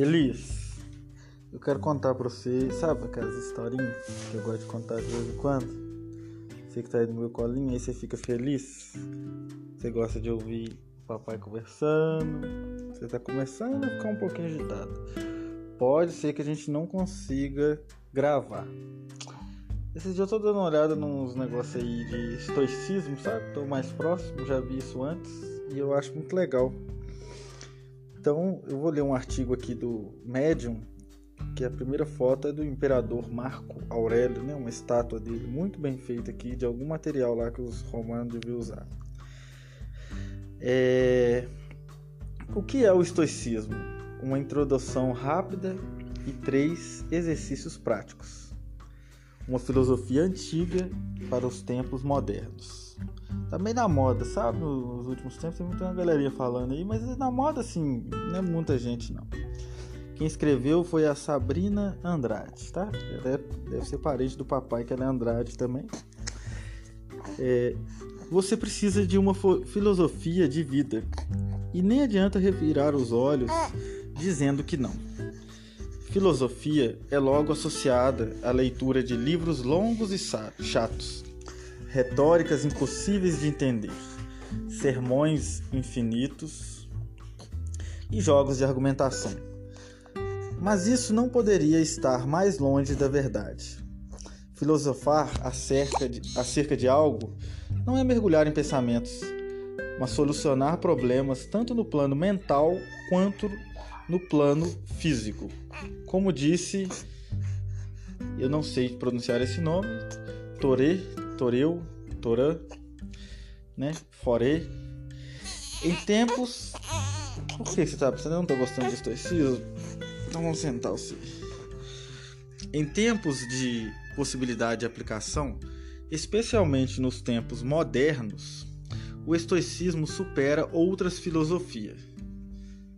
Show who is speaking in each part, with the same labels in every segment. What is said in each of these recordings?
Speaker 1: Elis, eu quero contar pra você, sabe aquelas historinhas que eu gosto de contar de vez em quando? Você que tá aí no meu colinho, aí você fica feliz. Você gosta de ouvir o papai conversando. Você tá começando a ficar um pouquinho agitado. Pode ser que a gente não consiga gravar. Esse dia eu tô dando uma olhada nos negócios aí de estoicismo, sabe? Tô mais próximo, já vi isso antes e eu acho muito legal. Então, eu vou ler um artigo aqui do Medium, que a primeira foto é do imperador Marco Aurélio, né? uma estátua dele muito bem feita aqui, de algum material lá que os romanos deviam usar. É... O que é o estoicismo? Uma introdução rápida e três exercícios práticos. Uma filosofia antiga para os tempos modernos tá bem na moda, sabe? Nos últimos tempos tem muita galerinha falando aí, mas na moda assim, não é muita gente não. Quem escreveu foi a Sabrina Andrade, tá? Deve, deve ser parente do papai, que ela é Andrade também. É, você precisa de uma filosofia de vida e nem adianta revirar os olhos dizendo que não. Filosofia é logo associada à leitura de livros longos e chatos retóricas impossíveis de entender, sermões infinitos e jogos de argumentação. Mas isso não poderia estar mais longe da verdade. Filosofar acerca de, acerca de algo não é mergulhar em pensamentos, mas solucionar problemas tanto no plano mental quanto no plano físico. Como disse, eu não sei pronunciar esse nome, Toré Toreu, Torã, né? Forê. Em tempos. Por que você tá pensando? Eu não tô gostando de estoicismo? Então vamos sentar você. Em tempos de possibilidade de aplicação, especialmente nos tempos modernos, o estoicismo supera outras filosofias.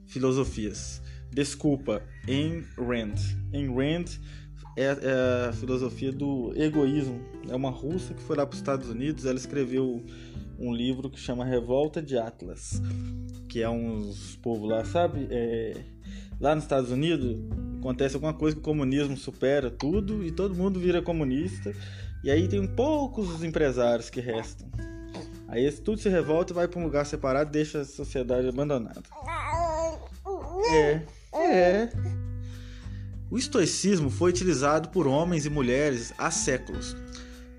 Speaker 1: Filosofias. Desculpa, em Rand. Em Rand é, é, a filosofia do egoísmo. É uma russa que foi lá para os Estados Unidos. Ela escreveu um livro que chama Revolta de Atlas, que é uns povos lá, sabe? É, lá nos Estados Unidos acontece alguma coisa que o comunismo supera tudo e todo mundo vira comunista. E aí tem poucos os empresários que restam. Aí tudo se revolta e vai para um lugar separado deixa a sociedade abandonada. É, é. O estoicismo foi utilizado por homens e mulheres há séculos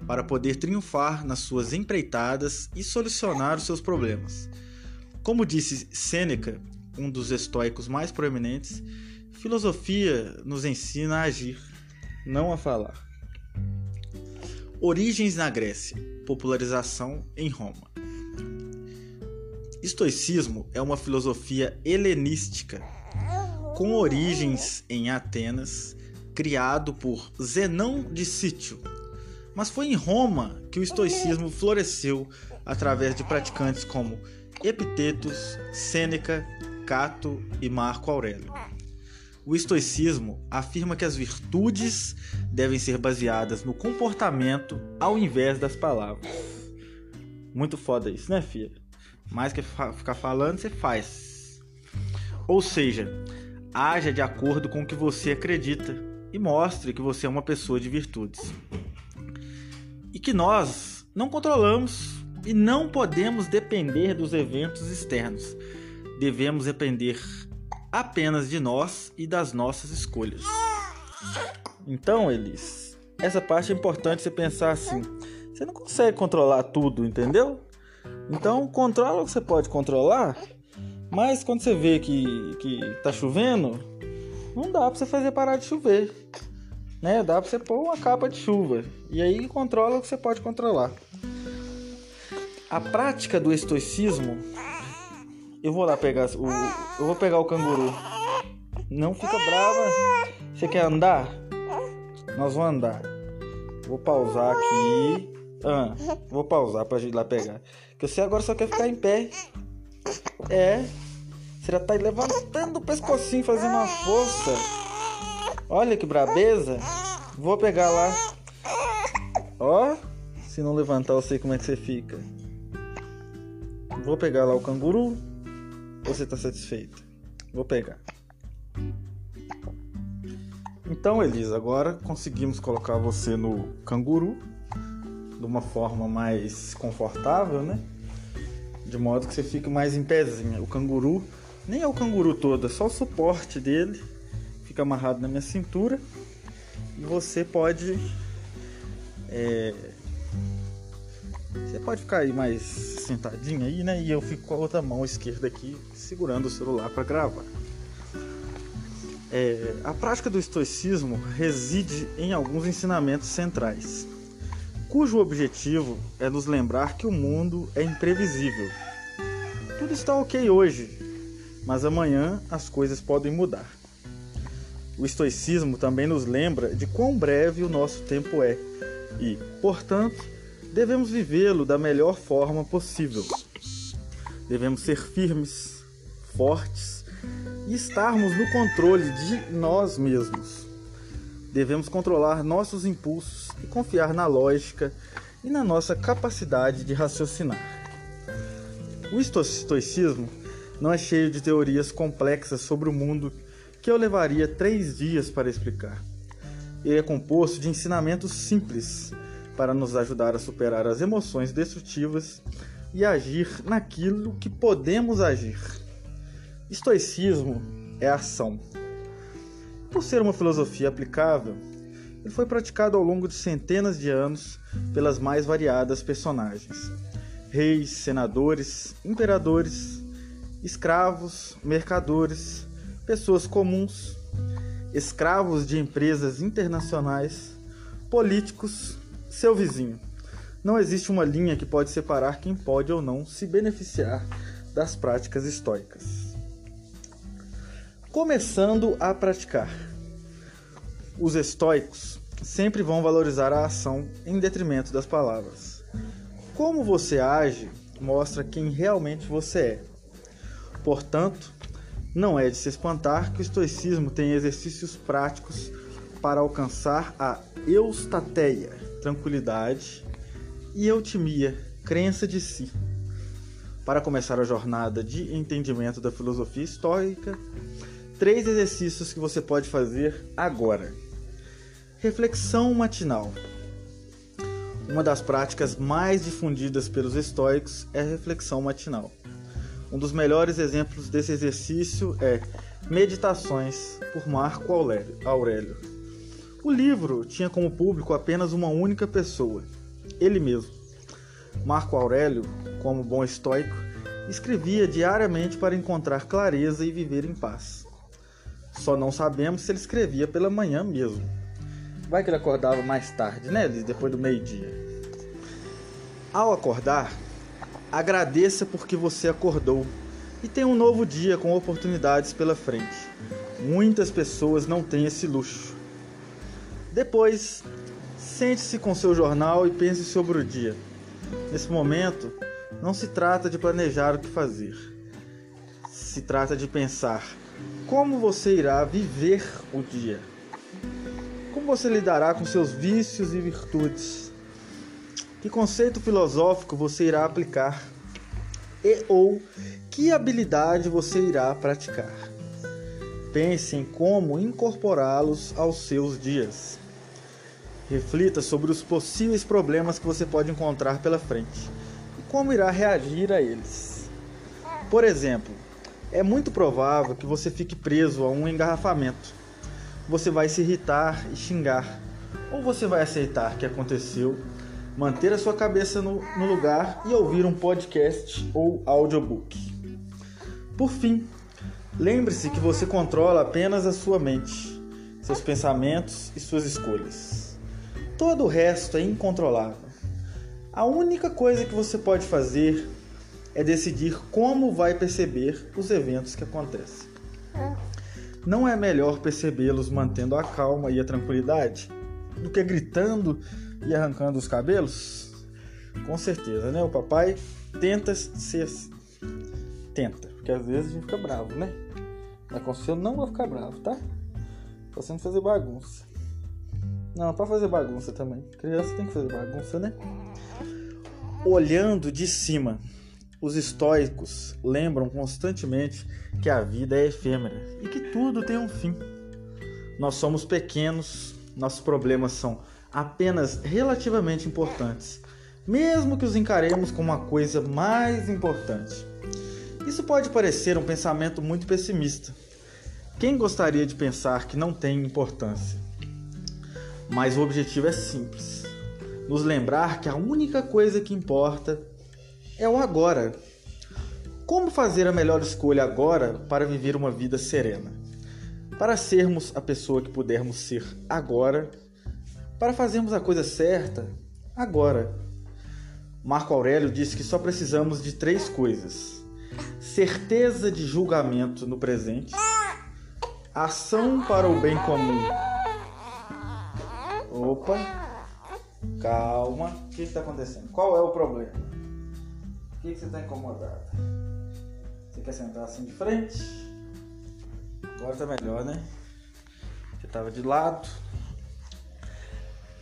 Speaker 1: para poder triunfar nas suas empreitadas e solucionar os seus problemas. Como disse Sêneca, um dos estoicos mais proeminentes, filosofia nos ensina a agir, não a falar. Origens na Grécia, popularização em Roma. Estoicismo é uma filosofia helenística com origens em Atenas, criado por Zenão de Sítio. Mas foi em Roma que o estoicismo floresceu através de praticantes como Epitetos, Sêneca, Cato e Marco Aurélio. O estoicismo afirma que as virtudes devem ser baseadas no comportamento ao invés das palavras. Muito foda isso, né, filha? Mais que ficar falando, você faz. Ou seja, Haja de acordo com o que você acredita e mostre que você é uma pessoa de virtudes. E que nós não controlamos e não podemos depender dos eventos externos. Devemos depender apenas de nós e das nossas escolhas. Então, Elis, essa parte é importante você pensar assim. Você não consegue controlar tudo, entendeu? Então, controla o que você pode controlar mas quando você vê que, que tá chovendo, não dá pra você fazer parar de chover. Né? Dá pra você pôr uma capa de chuva. E aí controla o que você pode controlar. A prática do estoicismo. Eu vou lá pegar o. Eu vou pegar o canguru. Não fica brava. Você quer andar? Nós vamos andar. Vou pausar aqui. Ah, vou pausar pra gente ir lá pegar. Que você agora só quer ficar em pé. É, você já tá levantando o pescocinho, fazendo uma força. Olha que brabeza. Vou pegar lá. Ó, se não levantar, eu sei como é que você fica. Vou pegar lá o canguru. Você tá satisfeito? Vou pegar. Então, Elisa, agora conseguimos colocar você no canguru de uma forma mais confortável, né? De modo que você fique mais em pezinha. O canguru nem é o canguru todo, é só o suporte dele. Fica amarrado na minha cintura. E você pode. É, você pode ficar aí mais sentadinho aí, né? E eu fico com a outra mão esquerda aqui segurando o celular para gravar. É, a prática do estoicismo reside em alguns ensinamentos centrais, cujo objetivo é nos lembrar que o mundo é imprevisível. Tudo está ok hoje, mas amanhã as coisas podem mudar. O estoicismo também nos lembra de quão breve o nosso tempo é e, portanto, devemos vivê-lo da melhor forma possível. Devemos ser firmes, fortes e estarmos no controle de nós mesmos. Devemos controlar nossos impulsos e confiar na lógica e na nossa capacidade de raciocinar. O estoicismo não é cheio de teorias complexas sobre o mundo que eu levaria três dias para explicar. Ele é composto de ensinamentos simples para nos ajudar a superar as emoções destrutivas e agir naquilo que podemos agir. Estoicismo é ação. Por ser uma filosofia aplicável, ele foi praticado ao longo de centenas de anos pelas mais variadas personagens: reis, senadores, imperadores, escravos, mercadores, pessoas comuns, escravos de empresas internacionais, políticos, seu vizinho. Não existe uma linha que pode separar quem pode ou não se beneficiar das práticas estoicas começando a praticar. Os estoicos sempre vão valorizar a ação em detrimento das palavras. Como você age mostra quem realmente você é. Portanto, não é de se espantar que o estoicismo tem exercícios práticos para alcançar a eustateia, tranquilidade, e eutimia, crença de si. Para começar a jornada de entendimento da filosofia estoica, três exercícios que você pode fazer agora. Reflexão matinal. Uma das práticas mais difundidas pelos estoicos é a reflexão matinal. Um dos melhores exemplos desse exercício é Meditações, por Marco Aurélio. O livro tinha como público apenas uma única pessoa, ele mesmo. Marco Aurélio, como bom estoico, escrevia diariamente para encontrar clareza e viver em paz. Só não sabemos se ele escrevia pela manhã mesmo. Vai que ele acordava mais tarde, né, Liz? Depois do meio-dia. Ao acordar, agradeça porque você acordou e tem um novo dia com oportunidades pela frente. Muitas pessoas não têm esse luxo. Depois, sente-se com seu jornal e pense sobre o dia. Nesse momento, não se trata de planejar o que fazer. Se trata de pensar como você irá viver o dia? Como você lidará com seus vícios e virtudes? Que conceito filosófico você irá aplicar? E ou que habilidade você irá praticar? Pense em como incorporá-los aos seus dias. Reflita sobre os possíveis problemas que você pode encontrar pela frente e como irá reagir a eles. Por exemplo, é muito provável que você fique preso a um engarrafamento. Você vai se irritar e xingar, ou você vai aceitar que aconteceu, manter a sua cabeça no, no lugar e ouvir um podcast ou audiobook. Por fim, lembre-se que você controla apenas a sua mente, seus pensamentos e suas escolhas. Todo o resto é incontrolável. A única coisa que você pode fazer é decidir como vai perceber os eventos que acontecem. Não é melhor percebê-los mantendo a calma e a tranquilidade do que gritando e arrancando os cabelos? Com certeza, né? O papai tenta ser. Tenta, porque às vezes a gente fica bravo, né? Mas com você não vou ficar bravo, tá? Tô sendo fazer bagunça. Não, para fazer bagunça também. Criança tem que fazer bagunça, né? Olhando de cima. Os estoicos lembram constantemente que a vida é efêmera e que tudo tem um fim. nós somos pequenos, nossos problemas são apenas relativamente importantes, mesmo que os encaremos como a coisa mais importante. Isso pode parecer um pensamento muito pessimista. Quem gostaria de pensar que não tem importância? Mas o objetivo é simples: nos lembrar que a única coisa que importa é o agora. Como fazer a melhor escolha agora para viver uma vida serena? Para sermos a pessoa que pudermos ser agora, para fazermos a coisa certa agora. Marco Aurélio disse que só precisamos de três coisas: certeza de julgamento no presente, ação para o bem comum. Opa, calma, o que está acontecendo? Qual é o problema? O que, que você está incomodado? Você quer sentar assim de frente? Agora tá melhor, né? Você tava de lado.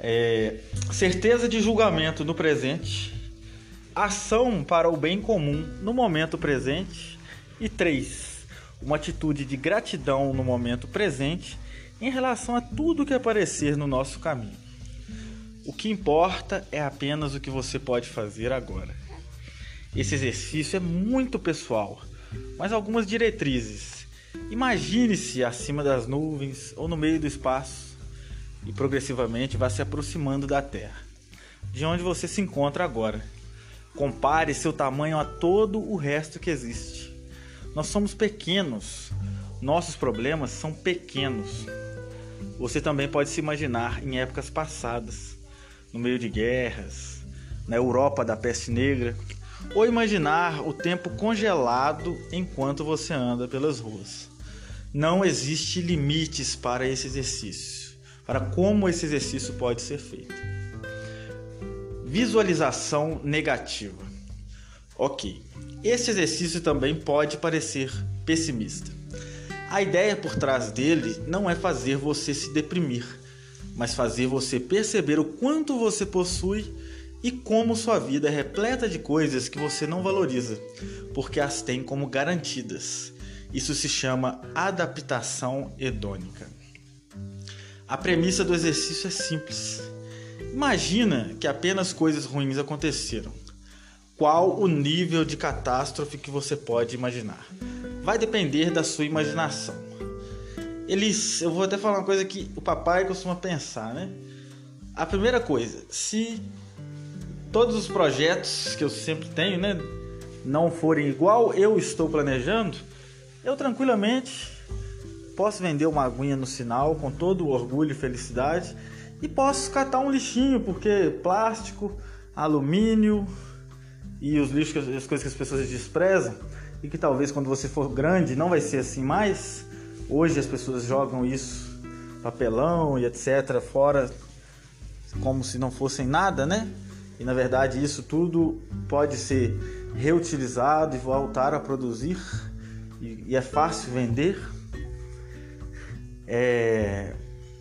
Speaker 1: É, certeza de julgamento no presente. Ação para o bem comum no momento presente. E três, uma atitude de gratidão no momento presente em relação a tudo que aparecer no nosso caminho. O que importa é apenas o que você pode fazer agora. Esse exercício é muito pessoal, mas algumas diretrizes. Imagine-se acima das nuvens ou no meio do espaço e progressivamente vá se aproximando da Terra, de onde você se encontra agora. Compare seu tamanho a todo o resto que existe. Nós somos pequenos, nossos problemas são pequenos. Você também pode se imaginar em épocas passadas, no meio de guerras, na Europa da peste negra, ou imaginar o tempo congelado enquanto você anda pelas ruas. Não existe limites para esse exercício, para como esse exercício pode ser feito. Visualização negativa. Ok, esse exercício também pode parecer pessimista. A ideia por trás dele não é fazer você se deprimir, mas fazer você perceber o quanto você possui e como sua vida é repleta de coisas que você não valoriza, porque as tem como garantidas. Isso se chama adaptação hedônica. A premissa do exercício é simples. Imagina que apenas coisas ruins aconteceram. Qual o nível de catástrofe que você pode imaginar? Vai depender da sua imaginação. Eles, eu vou até falar uma coisa que o papai costuma pensar, né? A primeira coisa, se todos os projetos que eu sempre tenho, né, não forem igual eu estou planejando, eu tranquilamente posso vender uma aguinha no sinal com todo o orgulho e felicidade e posso catar um lixinho, porque plástico, alumínio e os lixos, as coisas que as pessoas desprezam e que talvez quando você for grande não vai ser assim mais. Hoje as pessoas jogam isso, papelão e etc, fora como se não fossem nada, né? E na verdade isso tudo pode ser reutilizado e voltar a produzir e, e é fácil vender. É...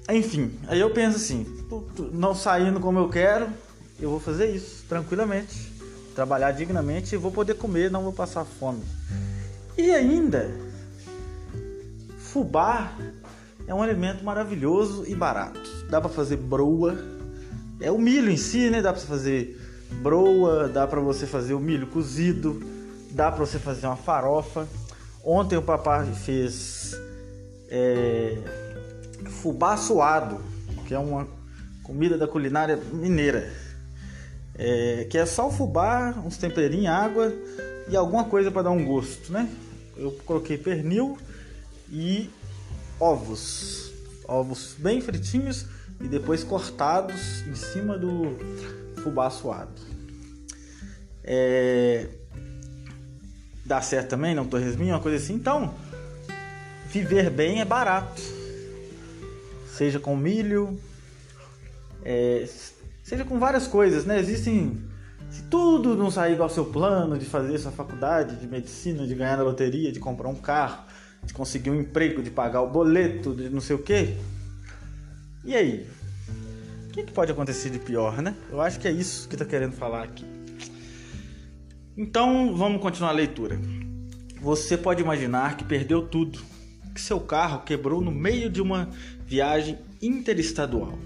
Speaker 1: Enfim, aí eu penso assim, não saindo como eu quero, eu vou fazer isso tranquilamente, trabalhar dignamente e vou poder comer, não vou passar fome. E ainda, fubá é um alimento maravilhoso e barato. Dá para fazer broa é o milho em si, né? Dá para fazer broa, dá para você fazer o milho cozido, dá para você fazer uma farofa. Ontem o papai fez é, fubá suado, que é uma comida da culinária mineira. É, que é só o fubá, uns temperinhos, água e alguma coisa para dar um gosto, né? Eu coloquei pernil e ovos, ovos bem fritinhos e depois cortados em cima do fubá suado. É... Dá certo também, não torresminho, uma coisa assim. Então, viver bem é barato. Seja com milho, é... seja com várias coisas, né? Existem. Se tudo não sair igual ao seu plano de fazer sua faculdade de medicina, de ganhar na loteria, de comprar um carro, de conseguir um emprego, de pagar o boleto, de não sei o que, e aí? O que, que pode acontecer de pior, né? Eu acho que é isso que está querendo falar aqui. Então, vamos continuar a leitura. Você pode imaginar que perdeu tudo, que seu carro quebrou no meio de uma viagem interestadual,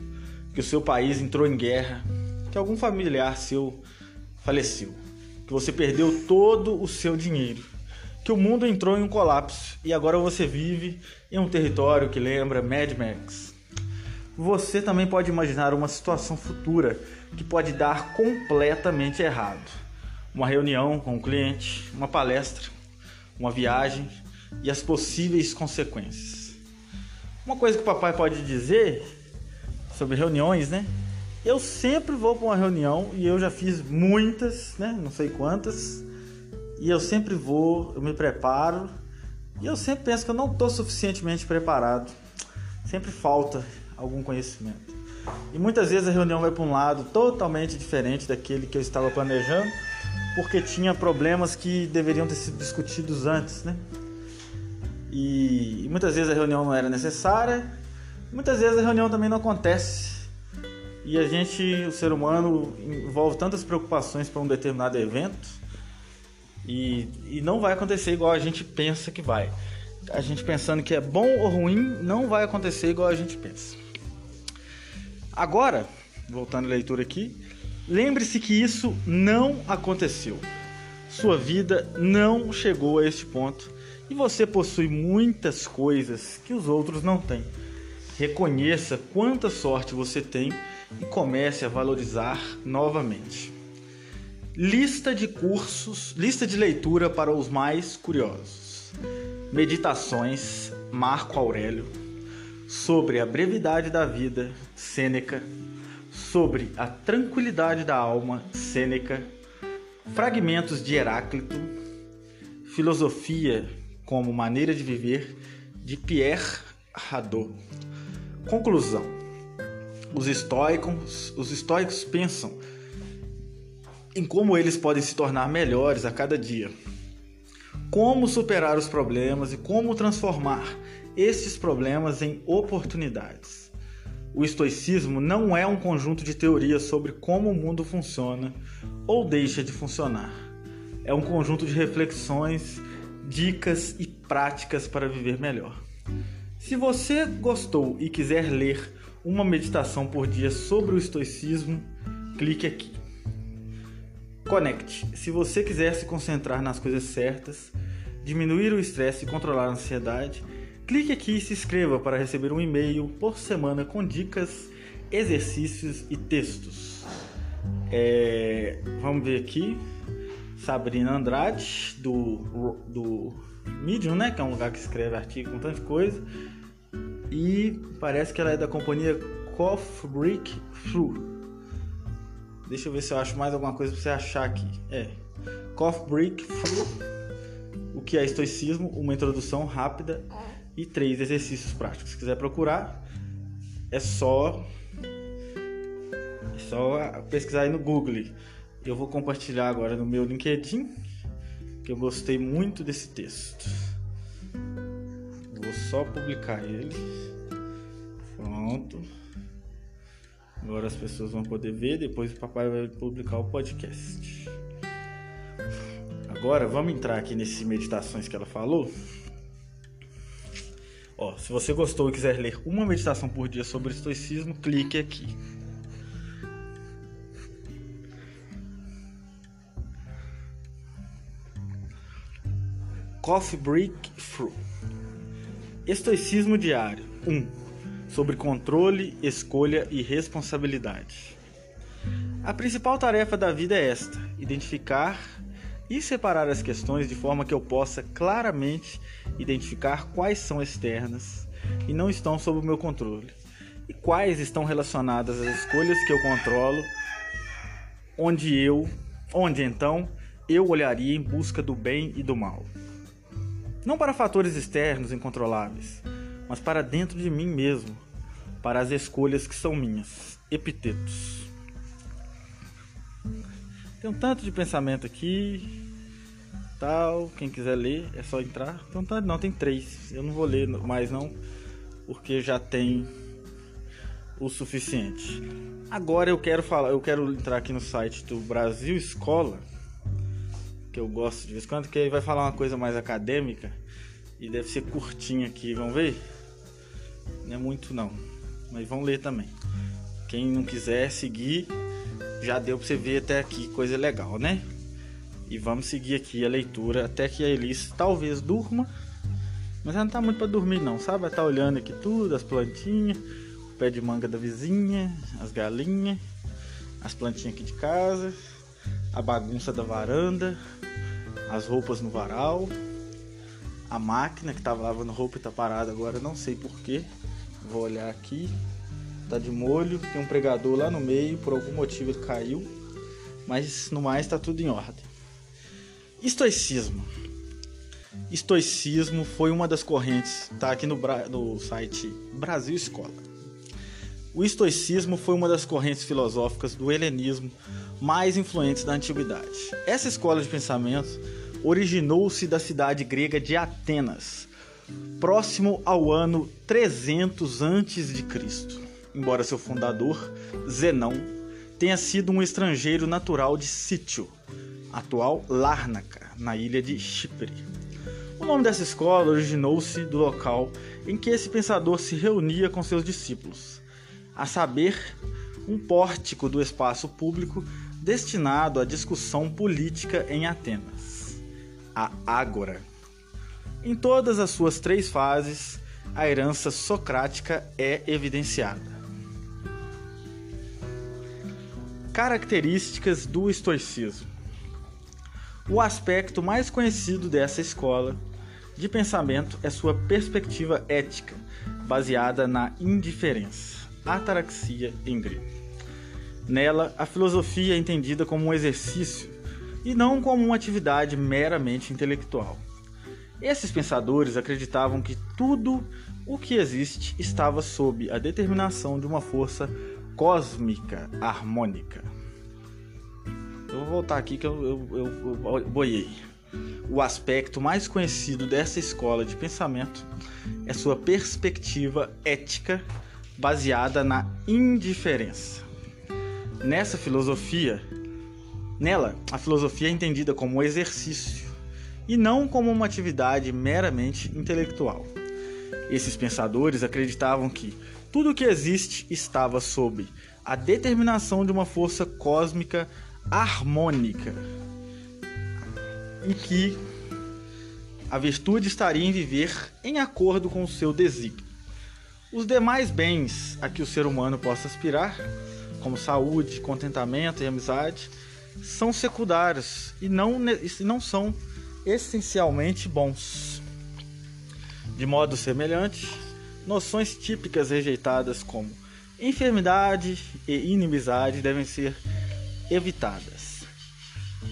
Speaker 1: que o seu país entrou em guerra, que algum familiar seu faleceu, que você perdeu todo o seu dinheiro, que o mundo entrou em um colapso e agora você vive em um território que lembra Mad Max. Você também pode imaginar uma situação futura que pode dar completamente errado. Uma reunião com um cliente, uma palestra, uma viagem e as possíveis consequências. Uma coisa que o papai pode dizer sobre reuniões, né? Eu sempre vou para uma reunião e eu já fiz muitas, né? Não sei quantas. E eu sempre vou, eu me preparo e eu sempre penso que eu não estou suficientemente preparado. Sempre falta algum conhecimento. E muitas vezes a reunião vai para um lado totalmente diferente daquele que eu estava planejando, porque tinha problemas que deveriam ter sido discutidos antes, né? E, muitas vezes a reunião não era necessária, muitas vezes a reunião também não acontece. E a gente, o ser humano, envolve tantas preocupações para um determinado evento e, e não vai acontecer igual a gente pensa que vai. A gente pensando que é bom ou ruim, não vai acontecer igual a gente pensa. Agora, voltando à leitura aqui, lembre-se que isso não aconteceu. Sua vida não chegou a este ponto e você possui muitas coisas que os outros não têm. Reconheça quanta sorte você tem e comece a valorizar novamente. Lista de cursos, lista de leitura para os mais curiosos. Meditações Marco Aurélio sobre a brevidade da vida, Sêneca, sobre a tranquilidade da alma, Sêneca, fragmentos de Heráclito, filosofia como maneira de viver, de Pierre Hadot. Conclusão: os estoicos, os estoicos pensam em como eles podem se tornar melhores a cada dia. Como superar os problemas e como transformar estes problemas em oportunidades. O estoicismo não é um conjunto de teorias sobre como o mundo funciona ou deixa de funcionar. É um conjunto de reflexões, dicas e práticas para viver melhor. Se você gostou e quiser ler uma meditação por dia sobre o estoicismo, clique aqui. Conecte. Se você quiser se concentrar nas coisas certas, diminuir o estresse e controlar a ansiedade, Clique aqui e se inscreva para receber um e-mail por semana com dicas, exercícios e textos. É, vamos ver aqui. Sabrina Andrade, do, do Medium, né? Que é um lugar que escreve artigo com tanta coisa. E parece que ela é da companhia Coffee Brick Flu. Deixa eu ver se eu acho mais alguma coisa para você achar aqui. É. Coffee Brick Flu. O que é estoicismo? Uma introdução rápida e três exercícios práticos. Se quiser procurar, é só é só pesquisar aí no Google. Eu vou compartilhar agora no meu LinkedIn, que eu gostei muito desse texto. Vou só publicar ele. Pronto. Agora as pessoas vão poder ver, depois o papai vai publicar o podcast. Agora vamos entrar aqui nessas meditações que ela falou. Ó, se você gostou e quiser ler uma meditação por dia sobre estoicismo, clique aqui. Coffee Breakthrough. Estoicismo diário 1. Um, sobre controle, escolha e responsabilidade. A principal tarefa da vida é esta: identificar e separar as questões de forma que eu possa claramente identificar quais são externas e não estão sob o meu controle e quais estão relacionadas às escolhas que eu controlo, onde eu, onde então eu olharia em busca do bem e do mal. Não para fatores externos incontroláveis, mas para dentro de mim mesmo, para as escolhas que são minhas. Epitetos. Tem um tanto de pensamento aqui. Tal. Quem quiser ler, é só entrar. Tem um tanto, não, tem três. Eu não vou ler mais não, porque já tem o suficiente. Agora eu quero falar, eu quero entrar aqui no site do Brasil Escola, que eu gosto de vez em quando, que aí vai falar uma coisa mais acadêmica. E deve ser curtinho aqui, vamos ver? Não é muito não, mas vamos ler também. Quem não quiser seguir, já deu para você ver até aqui coisa legal, né? E vamos seguir aqui a leitura até que a Elis talvez durma. Mas ela não tá muito para dormir não, sabe? Ela tá olhando aqui tudo, as plantinhas, o pé de manga da vizinha, as galinhas, as plantinhas aqui de casa, a bagunça da varanda, as roupas no varal, a máquina que tava lavando roupa e tá parada agora, não sei porquê. Vou olhar aqui. Tá de molho, tem um pregador lá no meio, por algum motivo ele caiu. Mas no mais tá tudo em ordem. Estoicismo. Estoicismo foi uma das correntes, tá aqui no, no site Brasil Escola. O estoicismo foi uma das correntes filosóficas do helenismo mais influentes da antiguidade. Essa escola de pensamento originou-se da cidade grega de Atenas, próximo ao ano 300 a.C. Embora seu fundador, Zenão, tenha sido um estrangeiro natural de Sítio, atual Lárnaca, na ilha de Chipre. O nome dessa escola originou-se do local em que esse pensador se reunia com seus discípulos, a saber, um pórtico do espaço público destinado à discussão política em Atenas, a Ágora. Em todas as suas três fases, a herança socrática é evidenciada. Características do estoicismo. O aspecto mais conhecido dessa escola de pensamento é sua perspectiva ética, baseada na indiferença, ataraxia em grego. Nela, a filosofia é entendida como um exercício e não como uma atividade meramente intelectual. Esses pensadores acreditavam que tudo o que existe estava sob a determinação de uma força cósmica harmônica. Eu vou voltar aqui que eu, eu, eu, eu boiei. O aspecto mais conhecido dessa escola de pensamento é sua perspectiva ética baseada na indiferença. Nessa filosofia, nela, a filosofia é entendida como um exercício e não como uma atividade meramente intelectual. Esses pensadores acreditavam que tudo o que existe estava sob a determinação de uma força cósmica harmônica e que a virtude estaria em viver em acordo com o seu desígnio. Os demais bens a que o ser humano possa aspirar, como saúde, contentamento e amizade, são secundários e não, não são essencialmente bons. De modo semelhante, noções típicas rejeitadas como enfermidade e inimizade devem ser evitadas.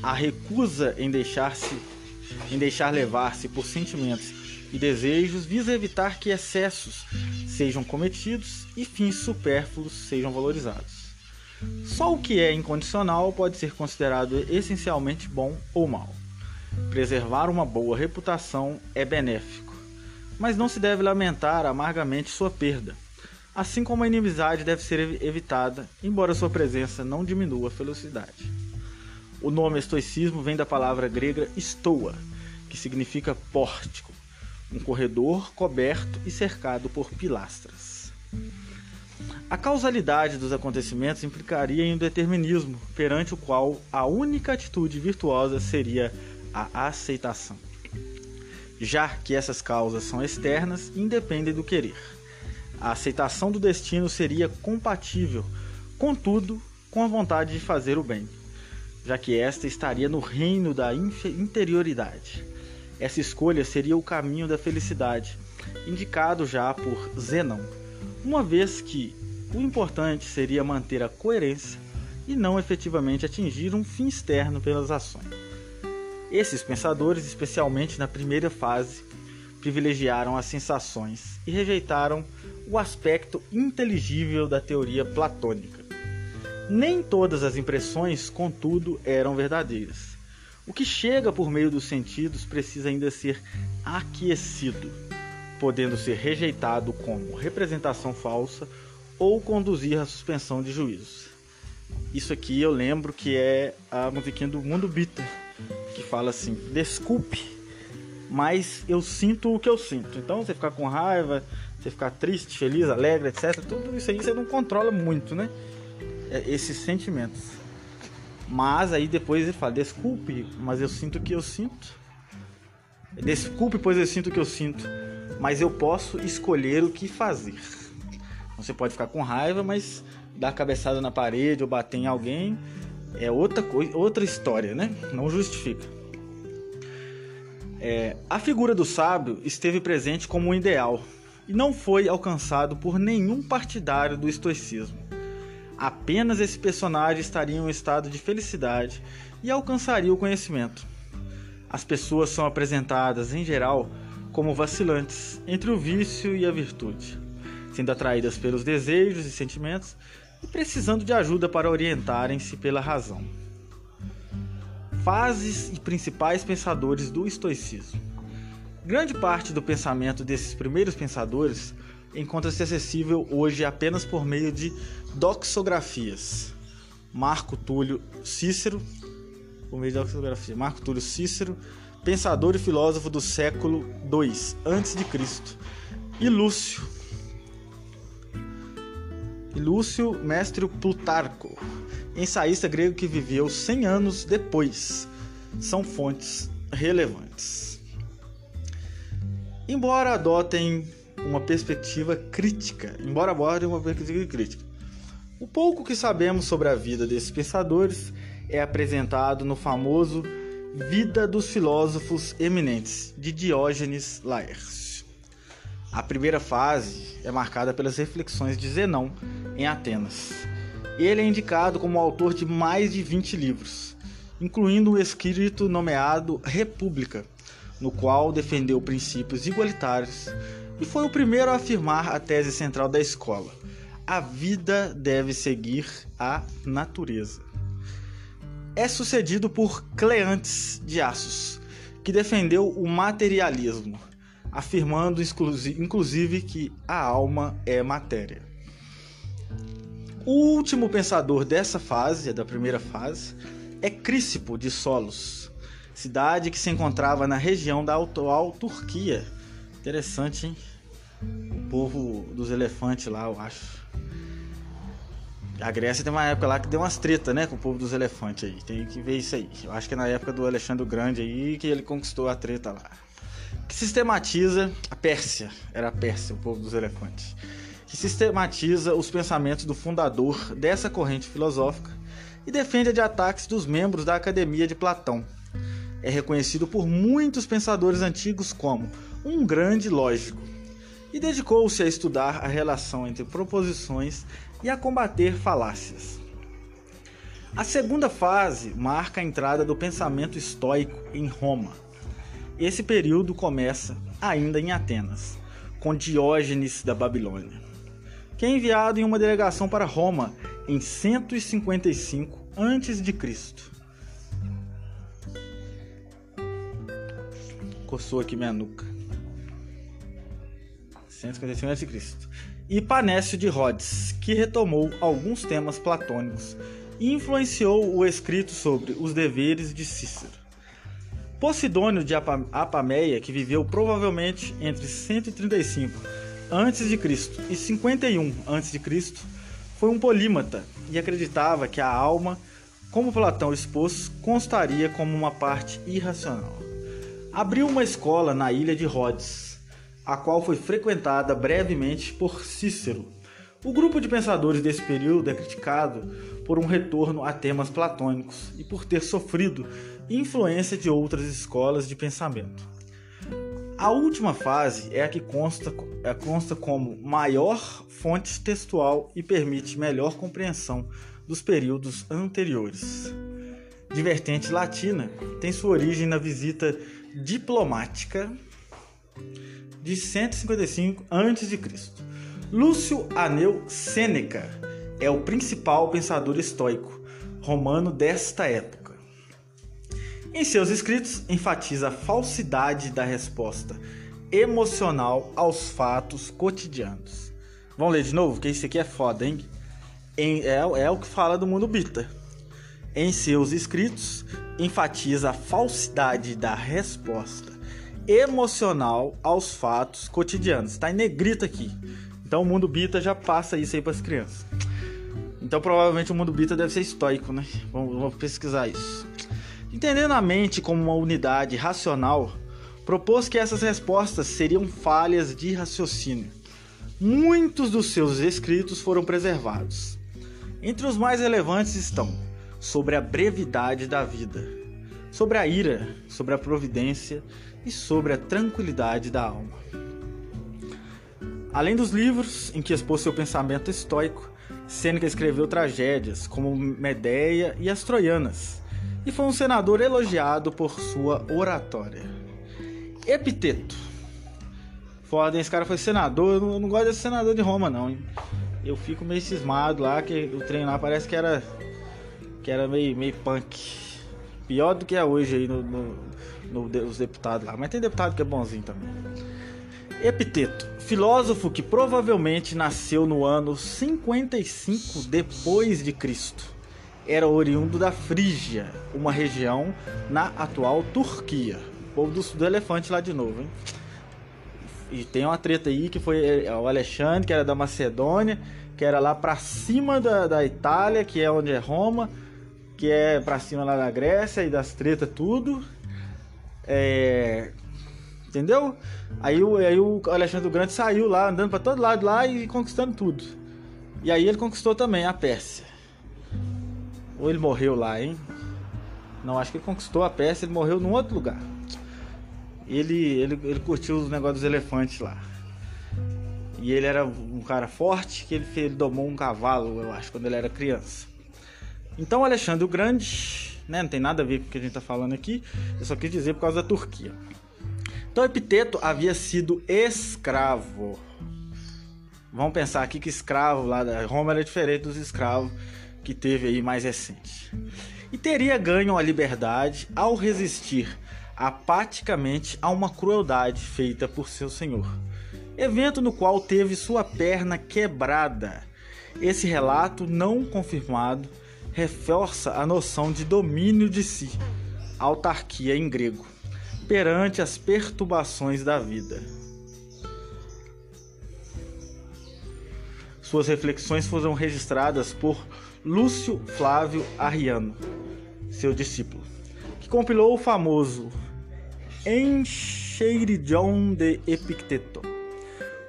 Speaker 1: A recusa em deixar-se em deixar levar-se por sentimentos e desejos visa evitar que excessos sejam cometidos e fins supérfluos sejam valorizados. Só o que é incondicional pode ser considerado essencialmente bom ou mal. Preservar uma boa reputação é benéfico, mas não se deve lamentar amargamente sua perda, assim como a inimizade deve ser evitada, embora sua presença não diminua a felicidade. O nome estoicismo vem da palavra grega stoa, que significa pórtico, um corredor coberto e cercado por pilastras. A causalidade dos acontecimentos implicaria em um determinismo, perante o qual a única atitude virtuosa seria a aceitação, já que essas causas são externas e independem do querer a aceitação do destino seria compatível, contudo, com a vontade de fazer o bem, já que esta estaria no reino da interioridade. Essa escolha seria o caminho da felicidade, indicado já por Zenão, uma vez que o importante seria manter a coerência e não efetivamente atingir um fim externo pelas ações. Esses pensadores, especialmente na primeira fase, privilegiaram as sensações e rejeitaram o aspecto inteligível da teoria platônica. Nem todas as impressões, contudo, eram verdadeiras. O que chega por meio dos sentidos precisa ainda ser aquecido, podendo ser rejeitado como representação falsa ou conduzir à suspensão de juízos. Isso aqui eu lembro que é a musiquinha do Mundo Bita, que fala assim: desculpe mas eu sinto o que eu sinto. Então você ficar com raiva, você ficar triste, feliz, alegre, etc. Tudo isso aí você não controla muito, né? É, esses sentimentos. Mas aí depois ele fala: desculpe, mas eu sinto o que eu sinto. Desculpe, pois eu sinto o que eu sinto. Mas eu posso escolher o que fazer. Você pode ficar com raiva, mas dar cabeçada na parede ou bater em alguém é outra coisa, outra história, né? Não justifica. É, a figura do sábio esteve presente como um ideal e não foi alcançado por nenhum partidário do estoicismo. Apenas esse personagem estaria em um estado de felicidade e alcançaria o conhecimento. As pessoas são apresentadas, em geral, como vacilantes entre o vício e a virtude, sendo atraídas pelos desejos e sentimentos e precisando de ajuda para orientarem-se pela razão. Fases e principais pensadores do estoicismo. Grande parte do pensamento desses primeiros pensadores encontra-se acessível hoje apenas por meio de doxografias. Marco Túlio Cícero, por meio de doxografia, Marco Túlio Cícero, pensador e filósofo do século II a.C., e Lúcio, e Lúcio Mestre Plutarco, ensaísta grego que viveu 100 anos depois. São fontes relevantes. Embora adotem uma perspectiva crítica, embora abordem uma perspectiva crítica, o pouco que sabemos sobre a vida desses pensadores é apresentado no famoso Vida dos Filósofos Eminentes, de Diógenes Laércio. A primeira fase é marcada pelas reflexões de Zenão em Atenas. Ele é indicado como autor de mais de 20 livros, incluindo um escrito nomeado República, no qual defendeu princípios igualitários e foi o primeiro a afirmar a tese central da escola: a vida deve seguir a natureza. É sucedido por Cleantes de Assos, que defendeu o materialismo, afirmando inclusive que a alma é matéria. O último pensador dessa fase, da primeira fase, é Crícipo de Solos, cidade que se encontrava na região da atual Turquia. Interessante, hein? O povo dos elefantes lá, eu acho. A Grécia tem uma época lá que deu umas tretas, né, com o povo dos elefantes aí. Tem que ver isso aí. Eu acho que é na época do Alexandre o Grande aí que ele conquistou a treta lá. Que sistematiza a Pérsia, era a Pérsia, o povo dos elefantes que sistematiza os pensamentos do fundador dessa corrente filosófica e defende de ataques dos membros da Academia de Platão. É reconhecido por muitos pensadores antigos como um grande lógico e dedicou-se a estudar a relação entre proposições e a combater falácias. A segunda fase marca a entrada do pensamento estoico em Roma. Esse período começa ainda em Atenas, com Diógenes da Babilônia que é enviado em uma delegação para Roma em 155 a.C. Coçou aqui minha nuca. 155 a.C. E Panécio de Rhodes, que retomou alguns temas platônicos e influenciou o escrito sobre os deveres de Cícero. Posidônio de Apameia, que viveu provavelmente entre 135 antes de Cristo e 51 antes de Cristo, foi um polímata e acreditava que a alma, como Platão expôs, constaria como uma parte irracional. Abriu uma escola na ilha de Rhodes, a qual foi frequentada brevemente por Cícero. O grupo de pensadores desse período é criticado por um retorno a temas platônicos e por ter sofrido influência de outras escolas de pensamento. A última fase é a que consta, é, consta como maior fonte textual e permite melhor compreensão dos períodos anteriores. Divertente latina tem sua origem na visita diplomática de 155 a.C. Lúcio Aneu Sêneca é o principal pensador estoico romano desta época. Em seus escritos, enfatiza a falsidade da resposta emocional aos fatos cotidianos. Vamos ler de novo, que isso aqui é foda, hein? Em, é, é o que fala do mundo bita. Em seus escritos, enfatiza a falsidade da resposta emocional aos fatos cotidianos. Está em negrito aqui. Então o mundo bita já passa isso aí para as crianças. Então provavelmente o mundo bita deve ser estoico, né? Vamos, vamos pesquisar isso. Entendendo a mente como uma unidade racional, propôs que essas respostas seriam falhas de raciocínio. Muitos dos seus escritos foram preservados. Entre os mais relevantes estão sobre a brevidade da vida, sobre a ira, sobre a providência e sobre a tranquilidade da alma. Além dos livros em que expôs seu pensamento estoico, Sêneca escreveu tragédias como Medeia e as Troianas, e foi um senador elogiado por sua oratória. Epiteto. Foda, esse cara foi senador, eu não, gosto desse senador de Roma não, hein? Eu fico meio cismado lá, que o treino lá parece que era que era meio, meio punk. Pior do que é hoje aí no, no, no, nos deputados lá. Mas tem deputado que é bonzinho também. Epiteto, filósofo que provavelmente nasceu no ano 55 depois de Cristo. Era oriundo da Frígia, uma região na atual Turquia. O povo do, do elefante lá de novo, hein? E tem uma treta aí que foi é, o Alexandre, que era da Macedônia, que era lá pra cima da, da Itália, que é onde é Roma, que é pra cima lá da Grécia e das tretas tudo. É, Entendeu? Aí, aí o Alexandre o Grande saiu lá, andando para todo lado lá e conquistando tudo. E aí ele conquistou também a Pérsia. Ou ele morreu lá, hein? Não, acho que ele conquistou a Pérsia, ele morreu num outro lugar. Ele, ele, ele curtiu os negócios dos elefantes lá. E ele era um cara forte, que ele, ele domou um cavalo, eu acho, quando ele era criança. Então Alexandre o Grande, né, não tem nada a ver com o que a gente tá falando aqui, eu só quis dizer por causa da Turquia. Então Epiteto havia sido escravo. Vamos pensar aqui que escravo lá da Roma era diferente dos escravos que teve aí mais recente. E teria ganho a liberdade ao resistir apaticamente a uma crueldade feita por seu senhor. Evento no qual teve sua perna quebrada. Esse relato não confirmado reforça a noção de domínio de si, autarquia em grego perante as perturbações da vida. Suas reflexões foram registradas por Lúcio Flávio Arriano, seu discípulo, que compilou o famoso Encheiridion de Epicteto,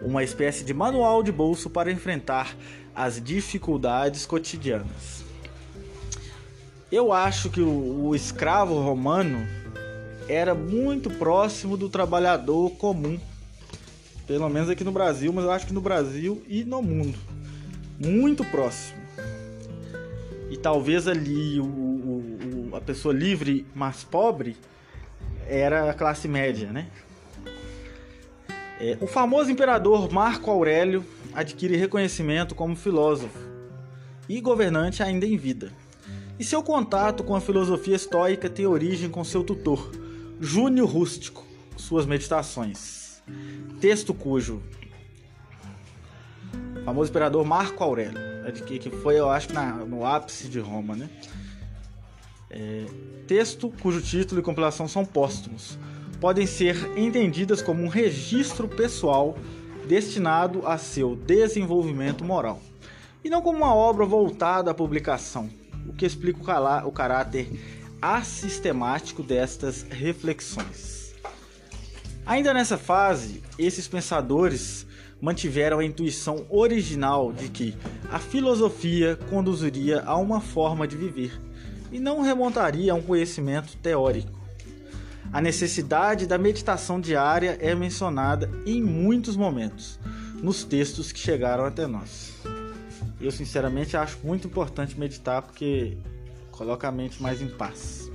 Speaker 1: uma espécie de manual de bolso para enfrentar as dificuldades cotidianas. Eu acho que o, o escravo romano era muito próximo do trabalhador comum. Pelo menos aqui no Brasil, mas eu acho que no Brasil e no mundo. Muito próximo. E talvez ali o, o, a pessoa livre, mas pobre, era a classe média, né? É, o famoso imperador Marco Aurélio adquire reconhecimento como filósofo e governante ainda em vida. E seu contato com a filosofia estoica tem origem com seu tutor, Júnior Rústico, suas meditações. Texto cujo famoso imperador Marco Aurélio, né, que foi, eu acho, na, no ápice de Roma, né? É, texto cujo título e compilação são póstumos, podem ser entendidas como um registro pessoal destinado a seu desenvolvimento moral, e não como uma obra voltada à publicação, o que explica o, o caráter assistemático destas reflexões. Ainda nessa fase, esses pensadores mantiveram a intuição original de que a filosofia conduziria a uma forma de viver e não remontaria a um conhecimento teórico. A necessidade da meditação diária é mencionada em muitos momentos nos textos que chegaram até nós. Eu sinceramente acho muito importante meditar porque Coloca a mente mais em paz.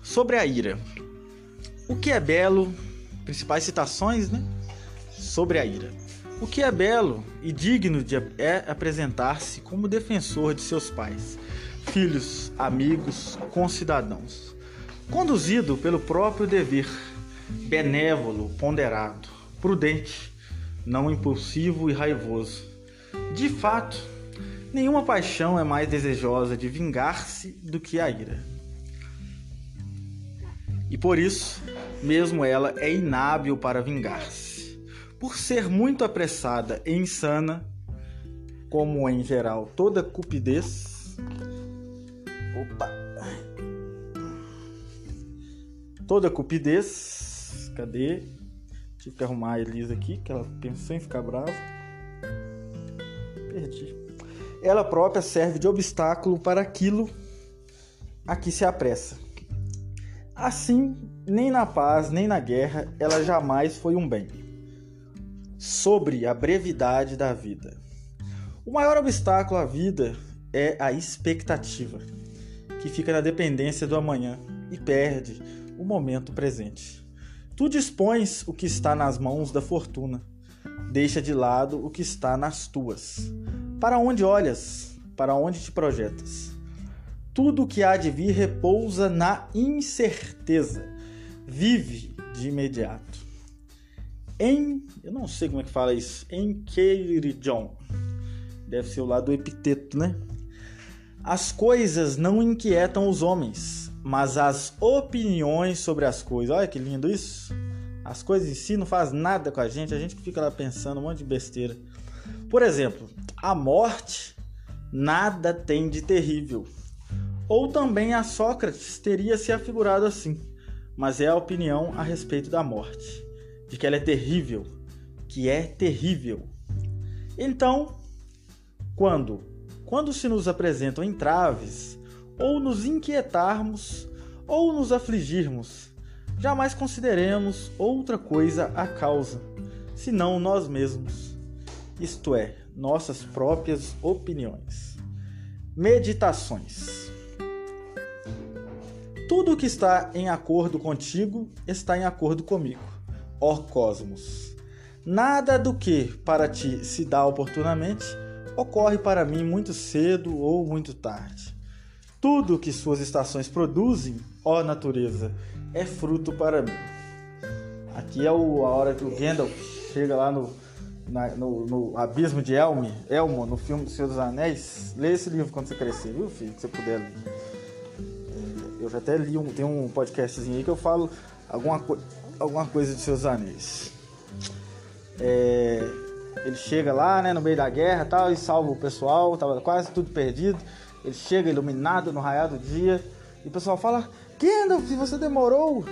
Speaker 1: Sobre a ira. O que é belo? Principais citações, né? Sobre a ira. O que é belo e digno de é apresentar-se como defensor de seus pais, filhos, amigos, concidadãos, conduzido pelo próprio dever, benévolo, ponderado, prudente, não impulsivo e raivoso. De fato, Nenhuma paixão é mais desejosa de vingar-se do que a ira. e por isso, mesmo ela é inábil para vingar-se. Por ser muito apressada e insana, como em geral toda cupidez. Opa! Toda cupidez. Cadê? Tive que arrumar a Elisa aqui, que ela pensou em ficar brava. Perdi. Ela própria serve de obstáculo para aquilo a que se apressa. Assim, nem na paz, nem na guerra, ela jamais foi um bem. Sobre a brevidade da vida. O maior obstáculo à vida é a expectativa, que fica na dependência do amanhã e perde o momento presente. Tu dispões o que está nas mãos da fortuna, deixa de lado o que está nas tuas. Para onde olhas? Para onde te projetas? Tudo o que há de vir repousa na incerteza. Vive de imediato. Em, eu não sei como é que fala isso, em John Deve ser o lado do epiteto, né? As coisas não inquietam os homens, mas as opiniões sobre as coisas. Olha que lindo isso. As coisas em si não faz nada com a gente, a gente fica lá pensando um monte de besteira. Por exemplo, a morte nada tem de terrível. Ou também a Sócrates teria se afigurado assim, mas é a opinião a respeito da morte, de que ela é terrível, que é terrível. Então, quando? Quando se nos apresentam entraves, ou nos inquietarmos, ou nos afligirmos, jamais consideremos outra coisa a causa, senão nós mesmos, isto é, nossas próprias opiniões. Meditações. Tudo que está em acordo contigo está em acordo comigo, ó cosmos. Nada do que para ti se dá oportunamente ocorre para mim muito cedo ou muito tarde. Tudo que suas estações produzem, ó natureza, é fruto para mim. Aqui é a hora que o Gandalf chega lá no, na, no, no, abismo de Elmi, Elmo, no filme do Senhor dos Anéis. Lê esse livro quando você crescer, viu, filho? Se você puder ler. É, eu já até li, um, tem um podcastzinho aí que eu falo alguma, alguma coisa de Seus Anéis. É, ele chega lá, né, no meio da guerra tal, e salva o pessoal, tava quase tudo perdido. Ele chega iluminado no raiar do dia, e o pessoal fala: Gandalf, você demorou.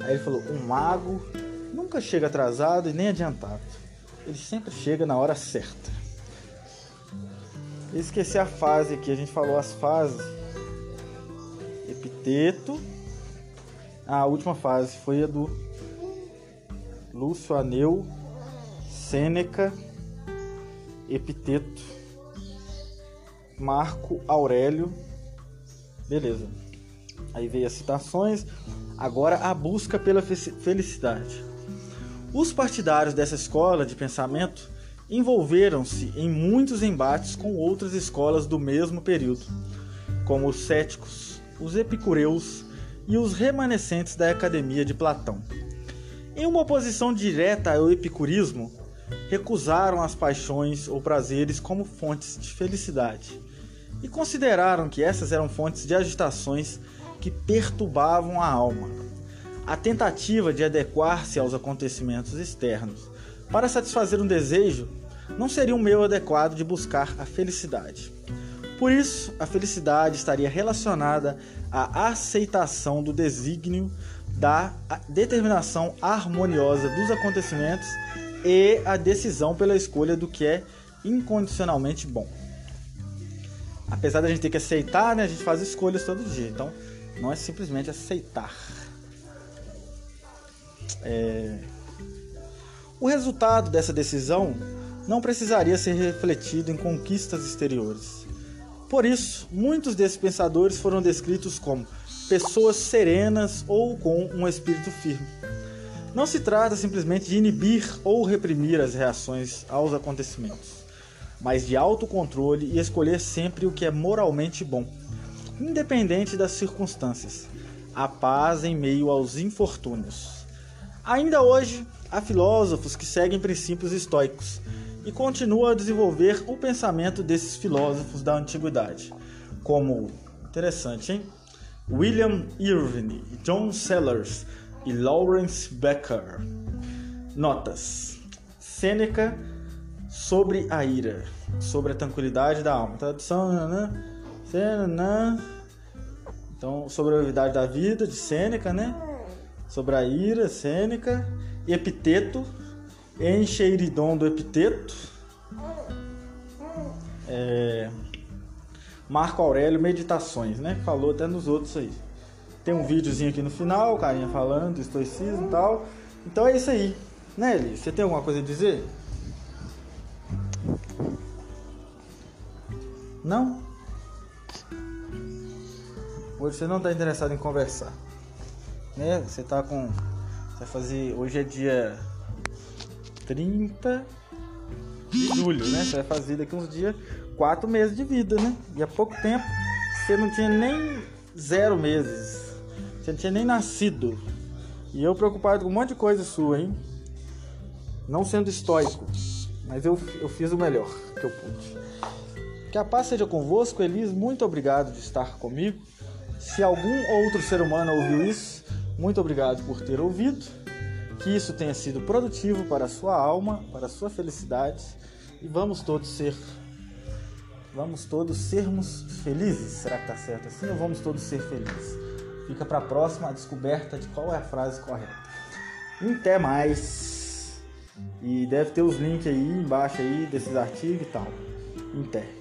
Speaker 1: Aí ele falou: Um mago nunca chega atrasado e nem adiantado. Ele sempre chega na hora certa. Esqueci a fase aqui, a gente falou as fases. Epiteto. A última fase foi a do Lúcio Aneu, Sêneca Epiteto, Marco Aurélio. Beleza. Aí veio as citações. Agora a busca pela felicidade. Os partidários dessa escola de pensamento envolveram-se em muitos embates com outras escolas do mesmo período, como os céticos, os epicureus e os remanescentes da Academia de Platão. Em uma oposição direta ao epicurismo, recusaram as paixões ou prazeres como fontes de felicidade e consideraram que essas eram fontes de agitações que perturbavam a alma. A tentativa de adequar-se aos acontecimentos externos para satisfazer um desejo não seria um meio adequado de buscar a felicidade. Por isso, a felicidade estaria relacionada à aceitação do desígnio da determinação harmoniosa dos acontecimentos e a decisão pela escolha do que é incondicionalmente bom. Apesar da gente ter que aceitar, né, a gente faz escolhas todo dia. Então, não é simplesmente aceitar. É... O resultado dessa decisão não precisaria ser refletido em conquistas exteriores. Por isso, muitos desses pensadores foram descritos como pessoas serenas ou com um espírito firme. Não se trata simplesmente de inibir ou reprimir as reações aos acontecimentos, mas de autocontrole e escolher sempre o que é moralmente bom, independente das circunstâncias. A paz em meio aos infortúnios. Ainda hoje, há filósofos que seguem princípios estoicos e continuam a desenvolver o pensamento desses filósofos da antiguidade, como interessante, hein? William Irvine, John Sellers e Lawrence Becker. Notas: Sêneca sobre a ira, sobre a tranquilidade da alma. Tradução, né? né? Então, sobre a brevidade da vida de Sêneca, né? Sobre a ira, Sêneca, Epiteto, Encheiridon do Epiteto. É, Marco Aurélio Meditações, né? Falou até nos outros aí. Tem um videozinho aqui no final, o carinha falando, estoicismo e tal. Então é isso aí. Né, Eli? Você tem alguma coisa a dizer? Não? Hoje você não está interessado em conversar. Né? Você está com. Você vai fazer. Hoje é dia 30 de julho, né? Você vai fazer daqui uns dias quatro meses de vida, né? E há pouco tempo você não tinha nem zero meses. Você não tinha nem nascido. E eu preocupado com um monte de coisa sua, hein? Não sendo estoico, mas eu, eu fiz o melhor que eu pude. Que a paz seja convosco, Elis. Muito obrigado de estar comigo. Se algum outro ser humano ouviu isso, muito obrigado por ter ouvido. Que isso tenha sido produtivo para a sua alma, para a sua felicidade. E vamos todos ser Vamos todos sermos felizes. Será que tá certo assim? Ou vamos todos ser felizes? Fica para a próxima a descoberta de qual é a frase correta. Até mais. E deve ter os links aí embaixo aí desses artigos e tal. Até.